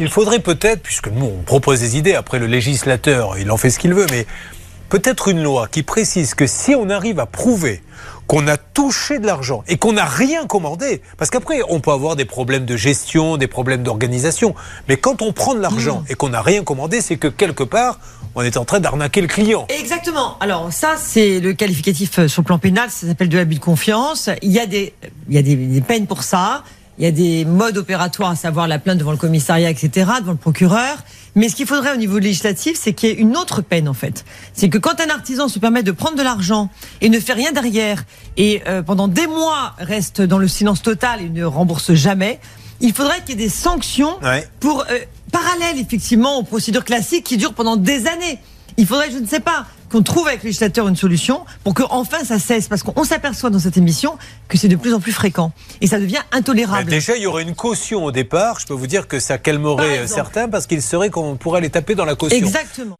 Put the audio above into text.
il faudrait peut-être, puisque nous on propose des idées, après le législateur il en fait ce qu'il veut, mais peut-être une loi qui précise que si on arrive à prouver qu'on a touché de l'argent et qu'on n'a rien commandé, parce qu'après on peut avoir des problèmes de gestion, des problèmes d'organisation, mais quand on prend de l'argent et qu'on n'a rien commandé, c'est que quelque part on est en train d'arnaquer le client. Exactement. Alors ça, c'est le qualificatif euh, sur le plan pénal, ça s'appelle de l'abus de confiance. Il y a des, il y a des, des peines pour ça. Il y a des modes opératoires, à savoir la plainte devant le commissariat, etc., devant le procureur. Mais ce qu'il faudrait au niveau législatif, c'est qu'il y ait une autre peine, en fait. C'est que quand un artisan se permet de prendre de l'argent et ne fait rien derrière, et euh, pendant des mois reste dans le silence total et ne rembourse jamais, il faudrait qu'il y ait des sanctions Ouais. pour euh, parallèles effectivement aux procédures classiques qui durent pendant des années. Il faudrait, je ne sais pas, qu'on trouve avec le législateur une solution pour que enfin ça cesse, parce qu'on s'aperçoit dans cette émission que c'est de plus en plus fréquent et ça devient Bah, intolérable. déjà, il y aurait une caution au départ. Je peux vous dire que ça calmerait euh, certains parce qu'il serait qu'on pourrait les taper dans la caution. Exactement.